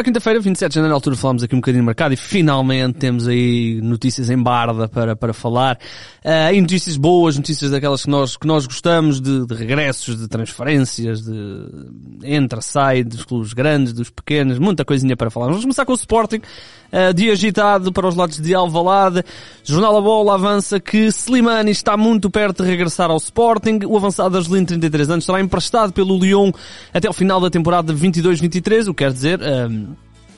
Ora, quinta-feira, 27 de janeiro, na altura falámos aqui um bocadinho de mercado e finalmente temos aí notícias em barda para, para falar. Uh, e notícias boas, notícias daquelas que nós, que nós gostamos, de, de regressos, de transferências, de entra, sai, dos clubes grandes, dos pequenos, muita coisinha para falar. Vamos começar com o Sporting. Uh, dia agitado para os lados de Alvalade. Jornal A Bola avança que Slimani está muito perto de regressar ao Sporting. O avançado Argelino, 33 anos, será emprestado pelo Lyon até o final da temporada 22-23, o que quer dizer... Uh,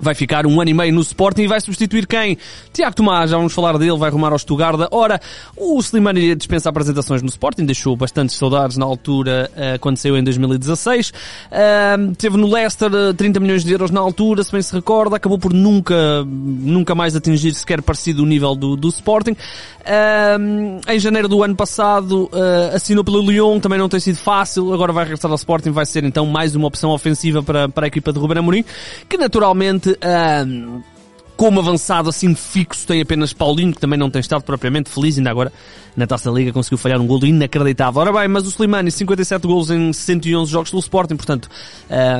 vai ficar um ano e meio no Sporting e vai substituir quem? Tiago Tomás, já vamos falar dele, vai arrumar ao Stuttgart. Ora, o Slimani dispensa apresentações no Sporting, deixou bastantes saudades na altura, uh, quando saiu em 2016. Uh, teve no Leicester 30 milhões de euros na altura, se bem se recorda, acabou por nunca, nunca mais atingir sequer parecido o nível do, do Sporting. Uh, em janeiro do ano passado, assinou pelo Lyon, também não tem sido fácil, agora vai regressar ao Sporting, vai ser então mais uma opção ofensiva para, para a equipa de Ruben Amorim, que naturalmente um, como avançado assim fixo tem apenas Paulinho, que também não tem estado propriamente feliz, ainda agora na Taça da Liga conseguiu falhar um gol inacreditável. Ora bem, mas o Slimani, 57 gols em 111 jogos pelo Sporting, portanto,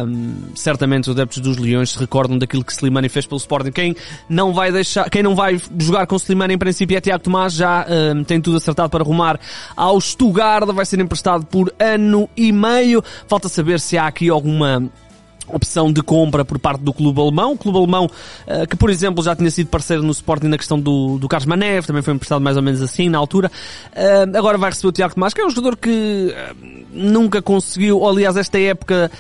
um, certamente os adeptos dos Leões se recordam daquilo que Slimani fez pelo Sporting. Quem não vai deixar, quem não vai jogar com Slimani em princípio é Tiago Tomás, já um, tem tudo acertado para arrumar ao Stuttgart, vai ser emprestado por ano e meio. Falta saber se há aqui alguma opção de compra por parte do clube alemão. O clube alemão, uh, que por exemplo já tinha sido parceiro no Sporting na questão do, do Carlos Manev, também foi emprestado mais ou menos assim na altura. Uh, agora vai receber o Tiago Tomás, que é um jogador que uh, nunca conseguiu, ou, aliás, esta época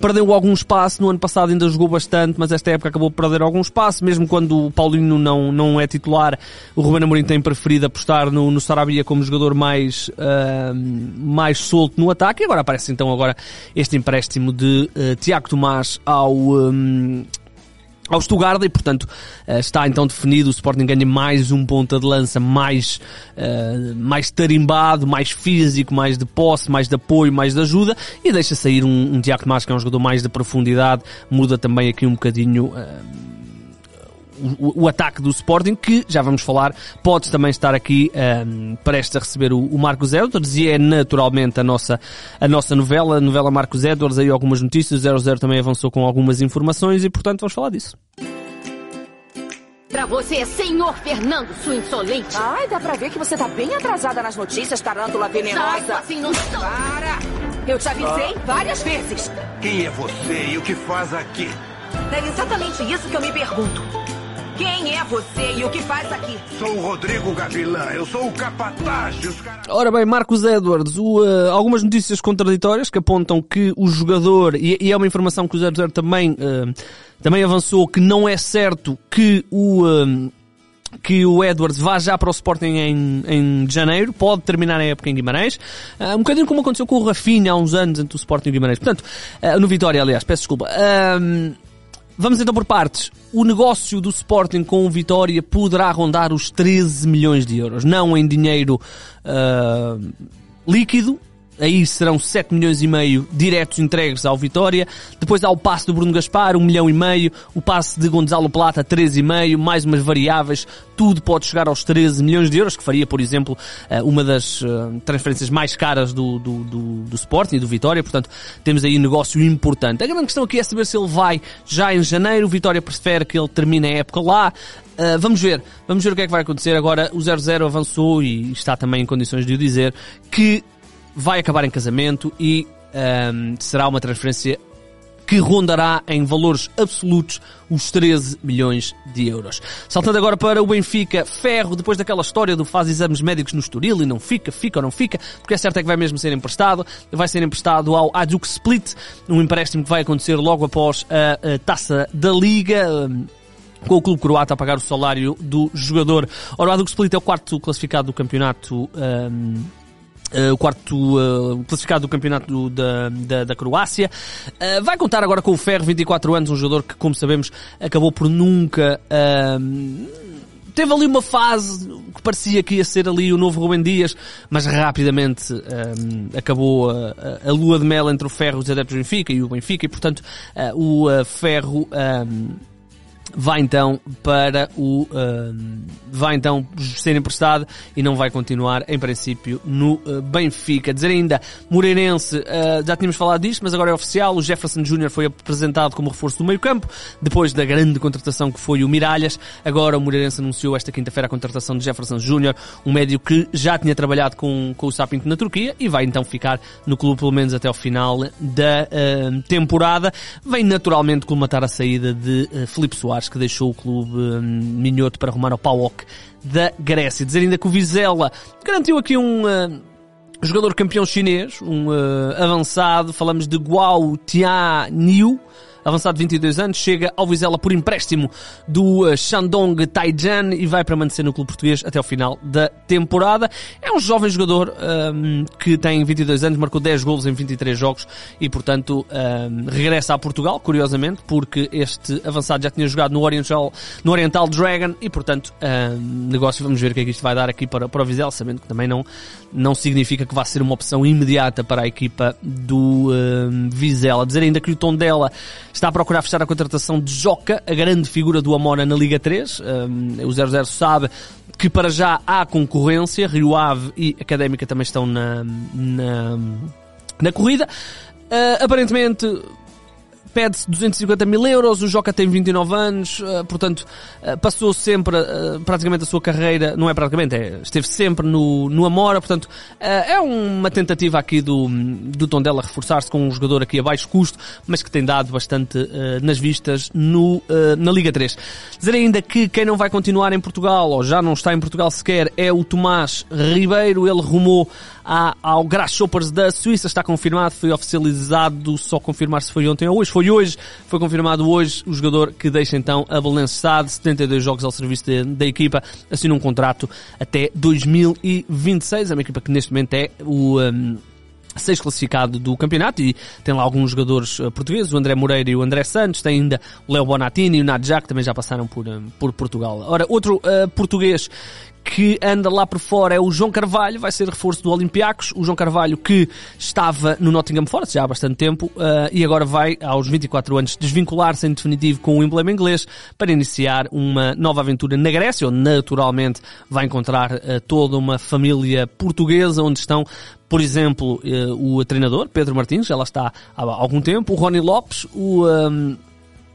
perdeu algum espaço. No ano passado ainda jogou bastante, mas esta época acabou por perder algum espaço, mesmo quando o Paulinho não, não é titular. O Ruben Amorim tem preferido apostar no, no Sarabia como jogador mais, mais solto no ataque. E agora aparece então agora este empréstimo de Tiago Tomás ao, um, ao Stuttgart e, portanto, uh, está então definido. O Sporting ganha mais um ponta de lança mais, uh, mais tarimbado, mais físico, mais de posse, mais de apoio, mais de ajuda e deixa sair um, um Tiago Tomás que é um jogador mais de profundidade. Muda também aqui um bocadinho. Uh, o, o, ataque do Sporting, que já vamos falar, pode também estar aqui um, ehm, prestes a receber o, o Marcos Edwards e é naturalmente a nossa, a nossa novela, a novela Marcos Edwards, aí algumas notícias, o 00 também avançou com algumas informações e portanto vamos falar disso. Pra você, senhor Fernando, sua insolente. Ai, dá pra ver que você tá bem atrasada nas notícias, tarântula venenosa. Sai, assim, não... Para! Eu te avisei ah. várias vezes. Quem é você e o que faz aqui? É exatamente isso que eu me pergunto. Quem é você e o que faz aqui? Sou o Rodrigo Gavilã, eu sou o capataz dos caras... Ora bem, Marcos Edwards, o, uh, algumas notícias contraditórias que apontam que o jogador, e, e é uma informação que o 00 também, uh, também avançou, que não é certo que o... Uh, que o Edwards vá já para o Sporting em, em janeiro, pode terminar a época em Guimarães, uh, um bocadinho como aconteceu com o Rafinha há uns anos entre o Sporting e o Guimarães. Portanto, uh, no Vitória, aliás, peço desculpa. Uh, Vamos então por partes. O negócio do Sporting com o Vitória poderá rondar os 13 milhões de euros. Não em dinheiro uh, líquido, aí serão 7 milhões e meio diretos entregues ao Vitória. Depois há o passe do Bruno Gaspar, 1 milhão e meio. O passe de Gonzalo Plata, 13,5. Mais umas variáveis. Tudo pode chegar aos 13 milhões de euros, que faria, por exemplo, eh, uma das eh, transferências mais caras do, do, do, do Sporting e do Vitória. Portanto, temos aí um negócio importante. A grande questão aqui é saber se ele vai já em janeiro. O Vitória prefere que ele termine a época lá. Uh, vamos ver, vamos ver o que é que vai acontecer. Agora o 0-0 avançou e está também em condições de o dizer que vai acabar em casamento e um, será uma transferência que rondará em valores absolutos os 13 milhões de euros. Saltando agora para o Benfica, Ferro, depois daquela história do faz exames médicos no Estoril e não fica, fica ou não fica, porque é certo é que vai mesmo ser emprestado, vai ser emprestado ao Aduk Split, um empréstimo que vai acontecer logo após a, a taça da Liga. Um, com o clube croata a pagar o salário do jogador. Ora, o Aduk Split é o quarto classificado do campeonato um, Uh, o quarto uh, classificado do campeonato do, da, da, da, Croácia. Uh, vai contar agora com o Ferro, 24 anos, um jogador que, como sabemos, acabou por nunca. teve ali uma fase que parecia que ia ser ali o novo Rubem Dias, mas rapidamente acabou a, a, lua de mel entre o Ferro os adeptos do Benfica e o Benfica, e portanto o Ferro vai então para o uh, vai então ser emprestado e não vai continuar em princípio no uh, Benfica. Dizer ainda Moreirense, uh, já tínhamos falado disto, mas agora é oficial, o Jefferson Júnior foi apresentado como reforço do meio-campo depois da grande contratação que foi o Miralhas. Agora o Moreirense anunciou esta quinta-feira a contratação de Jefferson Júnior, um médio que já tinha trabalhado com, com o Sapinto na Turquia e vai então ficar no clube pelo menos até ao final da temporada. Vem naturalmente colmatar a saída de Felipe Soares que deixou o clube hum, minhoto para arrumar ao PAOK da Grécia. Dizer ainda que o Vizela garantiu aqui um uh, jogador campeão chinês, um uh, avançado, falamos de Guao Tianyu, avançado de 22 anos, chega ao Vizela por empréstimo do uh, Shandong Taijian e vai permanecer no clube português até o final da temporada. É um jovem jogador um, que tem 22 anos, marcou 10 golos em 23 jogos e, portanto, um, regressa a Portugal, curiosamente, porque este avançado já tinha jogado no Oriental, no Oriental Dragon e, portanto, um, negócio, vamos ver o que é que isto vai dar aqui para, para o Vizela, sabendo que também não, não significa que vá ser uma opção imediata para a equipa do um, Vizela. Dizer ainda que o tom dela está a procurar fechar a contratação de Joca, a grande figura do Amora na Liga 3. Um, o 00 sabe que para já há concorrência, Rio Ave e Académica também estão na, na, na corrida. Uh, aparentemente pede-se 250 mil euros, o Joca tem 29 anos, uh, portanto, uh, passou sempre, uh, praticamente a sua carreira, não é praticamente, é, esteve sempre no, no Amora, portanto, é uma tentativa aqui do, do Tondela reforçar-se com um jogador aqui a baixo custo, mas que tem dado bastante nas vistas no, na Liga 3. Dizer ainda que quem não vai continuar em Portugal, ou já não está em Portugal sequer, é o Tomás Ribeiro, ele rumou à, ao Grasshoppers da Suíça, está confirmado, foi oficializado, só confirmar se foi ontem ou hoje, foi hoje, foi confirmado hoje o jogador que deixa então a Belençade, 72 jogos ao serviço de, da equipa, assina um contrato até 2026, é uma equipa que neste momento é o... Um, seis classificado do campeonato e tem lá alguns jogadores uh, portugueses, o André Moreira e o André Santos, tem ainda o Léo Bonatini e o Nadja que também já passaram por, um, por Portugal. Ora, outro uh, português que anda lá por fora é o João Carvalho, vai ser reforço do Olympiacos. O João Carvalho que estava no Nottingham Forest já há bastante tempo uh, e agora vai, aos 24 anos, desvincular-se em definitivo com o emblema inglês para iniciar uma nova aventura na Grécia, onde naturalmente vai encontrar uh, toda uma família portuguesa, onde estão por exemplo, uh, o treinador, Pedro Martins, lá está há algum tempo, o Rony Lopes, o... Um,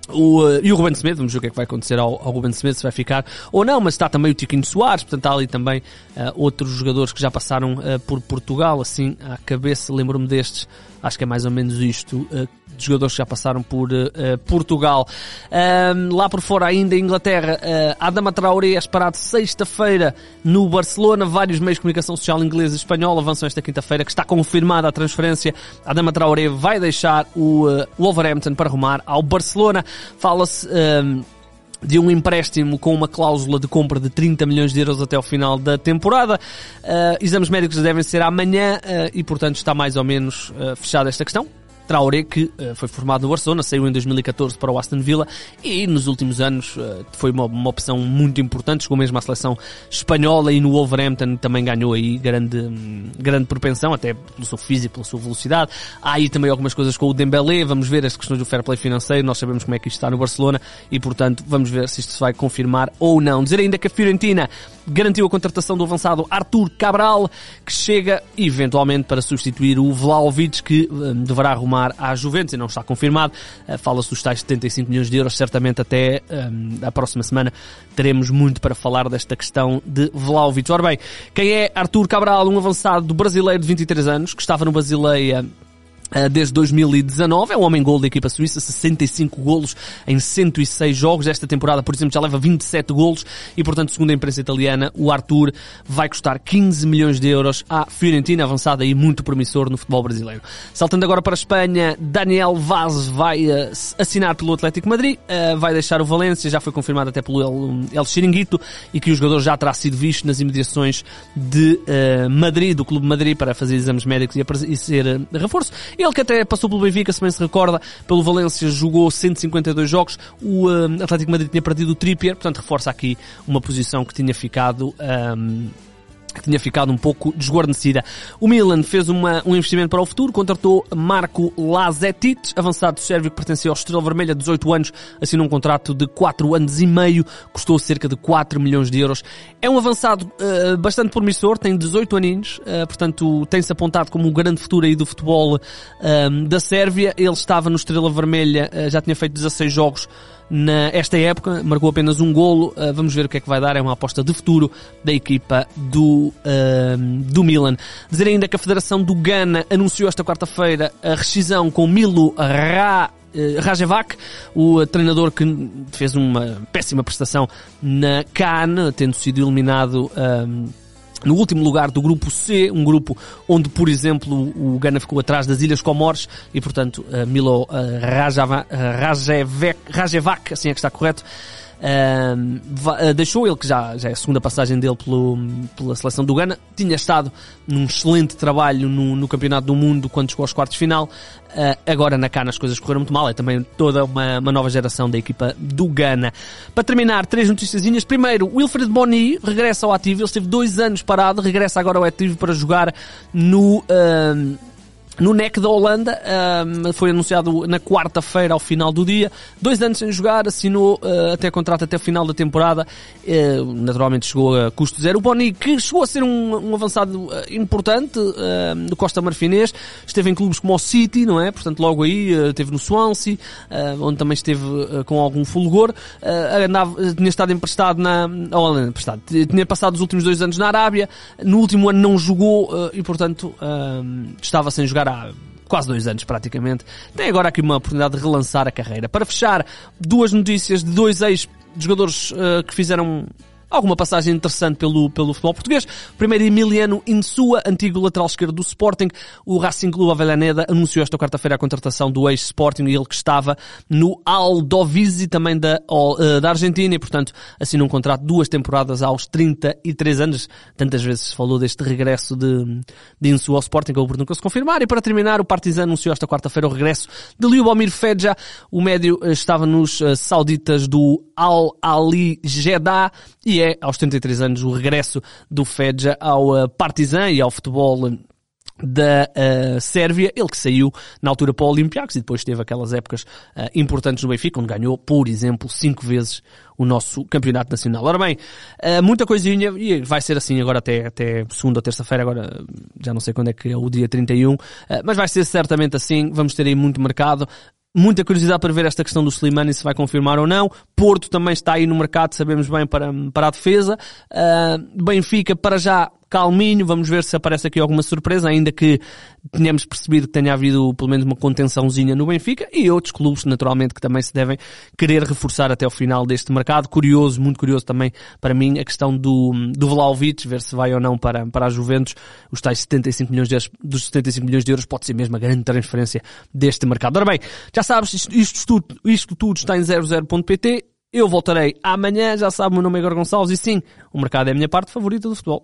o, uh, e o Ruben Smith, vamos ver o que é que vai acontecer ao, ao Ruben Smith, se vai ficar ou não, mas está também o Tiquinho Soares, portanto há ali também uh, outros jogadores que já passaram uh, por Portugal, assim, à cabeça, lembro-me destes, acho que é mais ou menos isto, de jogadores que já passaram por uh, Portugal. Um, lá por fora ainda, Inglaterra, uh, Adama Traoré é esperado sexta-feira no Barcelona. Vários meios de comunicação social inglesa e espanhola avançam esta quinta-feira, que está confirmada a transferência. Adama Traoré vai deixar o uh, Wolverhampton para arrumar ao Barcelona. Fala-se... Um, de um empréstimo com uma cláusula de compra de 30 milhões de euros até ao final da temporada. Uh, exames médicos devem ser amanhã uh, e, portanto, está mais ou menos uh, fechada esta questão. Traoré, que uh, foi formado no Barcelona, saiu em 2014 para o Aston Villa e nos últimos anos uh, foi uma, uma, opção muito importante, chegou mesmo à seleção espanhola e no Wolverhampton também ganhou aí grande, um, grande propensão, até pelo seu físico, pela sua velocidade. Há aí também algumas coisas com o Dembélé, vamos ver as questões do fair play financeiro, nós sabemos como é que isto está no Barcelona e portanto vamos ver se isto se vai confirmar ou não. Dizer ainda que a Fiorentina garantiu a contratação do avançado Artur Cabral, que chega eventualmente para substituir o Vlaovic, que um, deverá arrumar à Juventus, e não está confirmado. Uh, Fala-se dos tais 75 milhões de euros, certamente até um, a próxima semana teremos muito para falar desta questão de Vlaovic. Ora bem, quem é Artur Cabral, um avançado do brasileiro de 23 anos, que estava no Basileia eh, desde 2019, é um homem gol da equipa suíça, 65 golos em 106 jogos. Esta temporada, por exemplo, já leva 27 golos e, portanto, segundo a imprensa italiana, o Arthur vai custar 15 milhões de euros à Fiorentina, avançada e muito promissor no futebol brasileiro. Saltando agora para a Espanha, Daniel Vaz vai uh, assinar pelo Atlético Madrid, uh, vai deixar o Valência, já foi confirmado até pelo El, El Chiringuito e que o jogador já terá sido visto nas imediações de Madrid, do Clube Madrid, para fazer exames médicos e ser reforço. Ele que até passou pelo Benfica, se bem se recorda, pelo Valência jogou 152 jogos, o uh, Atlético Madrid tinha perdido o Trippier, portanto reforça aqui uma posição que tinha ficado um, que tinha ficado um pouco desguarnecida. O Milan fez uma, um investimento para o futuro, contratou Marco Lazetic, avançado sérvio que pertencia ao Estrela Vermelha, 18 anos, assinou um contrato de 4 anos e meio, custou cerca de 4 milhões de euros. É um avançado uh, bastante promissor, tem 18 aninhos, uh, portanto tem-se apontado como um grande futuro aí do futebol uh, da Sérvia. Ele estava no Estrela Vermelha, já tinha feito 16 jogos nesta época, marcou apenas um golo. Uh, vamos ver o que é que vai dar. É uma aposta de futuro da equipa do, uh, do Milan. Dizer ainda que a Federação do Ghana anunciou esta quarta-feira a rescisão com Milo Ra uh, Rajevac, o treinador que fez uma péssima prestação na CAN, tendo sido eliminado no último lugar do grupo C, um grupo onde, por exemplo, o Ghana ficou atrás das Ilhas Comores e, portanto, Milo Rajevac, assim é que está correto, Uh, deixou ele, que já, já é a segunda passagem dele pelo, pela seleção do Ghana, tinha estado num excelente trabalho no, no Campeonato do Mundo quando chegou aos quartos de final. Uh, agora na CAN as coisas correram muito mal, é também toda uma, uma nova geração da equipa do Ghana. Para terminar, três notícias. Primeiro, Wilfred Boni regressa ao ativo, ele esteve dois anos parado, regressa agora ao ativo para jogar no. Uh, no NEC da Holanda, um, foi anunciado na quarta-feira ao final do dia. Dois anos sem jogar, assinou uh, até contrato até o final da temporada. Uh, naturalmente chegou a custo zero. O Boni, que chegou a ser um, um avançado uh, importante do Costa Marfinês, esteve em clubes como o City, não é? Portanto, logo aí, esteve no Swansea, onde também esteve com algum fulgor. andava, tinha estado emprestado na Holanda, emprestado. Tinha passado os últimos dois anos na Arábia. No último ano não jogou e, portanto, estava sem jogar há quase dois anos praticamente, tem agora aqui uma oportunidade de relançar a carreira. Para fechar, duas notícias de dois ex-jogadores uh, que fizeram alguma passagem interessante pelo, pelo futebol português. Primeiro, Emiliano Insua, antigo lateral esquerdo do Sporting. O Racing Clube Avellaneda anunciou esta quarta-feira a contratação do ex-Sporting, ele que estava no Aldovisi, também da, uh, da Argentina, e portanto assinou um contrato duas temporadas aos 33 anos. Tantas vezes se falou deste regresso de, de Insua ao Sporting, que nunca se confirmar. E para terminar, o Partizan anunciou esta quarta-feira o regresso de Liubomir Fedja. O médio eh, estava nos uh, sauditas do Al-Ali Jeddah e é, aos 33 anos, o regresso do Fedja ao uh, Partizan e ao futebol da uh, Sérvia, ele que saiu na altura para o Olympiacos e depois teve aquelas épocas uh, importantes no Benfica, onde ganhou, por exemplo, cinco vezes o nosso campeonato nacional. Ora bem, uh, muita coisinha, e vai ser assim agora até, até segunda ou terça-feira, agora já não sei quando é que é o dia 31, mas vai ser certamente assim, vamos ter aí muito mercado, Muita curiosidade para ver esta questão do Slimani se vai confirmar ou não. Porto também está aí no mercado, sabemos bem, para, para a defesa. Uh, Benfica, para já, calminho, vamos ver se aparece aqui alguma surpresa, ainda que tenhamos percebido que tenha havido pelo menos uma contençãozinha no Benfica e outros clubes, naturalmente, que também se devem querer reforçar até o final deste mercado. Curioso, muito curioso também para mim a questão do, do Vlaovic, ver se vai ou não para, para a Juventus. Os tais 75 milhões de euros, dos 75 milhões de euros pode ser mesmo a grande transferência deste mercado. Ora bem, já sabes, isto, isto, tudo, isto tudo está em 00.pt. Eu voltarei amanhã, já sabe, o meu nome é Igor Gonçalves e sim, o mercado é a minha parte favorita do futebol.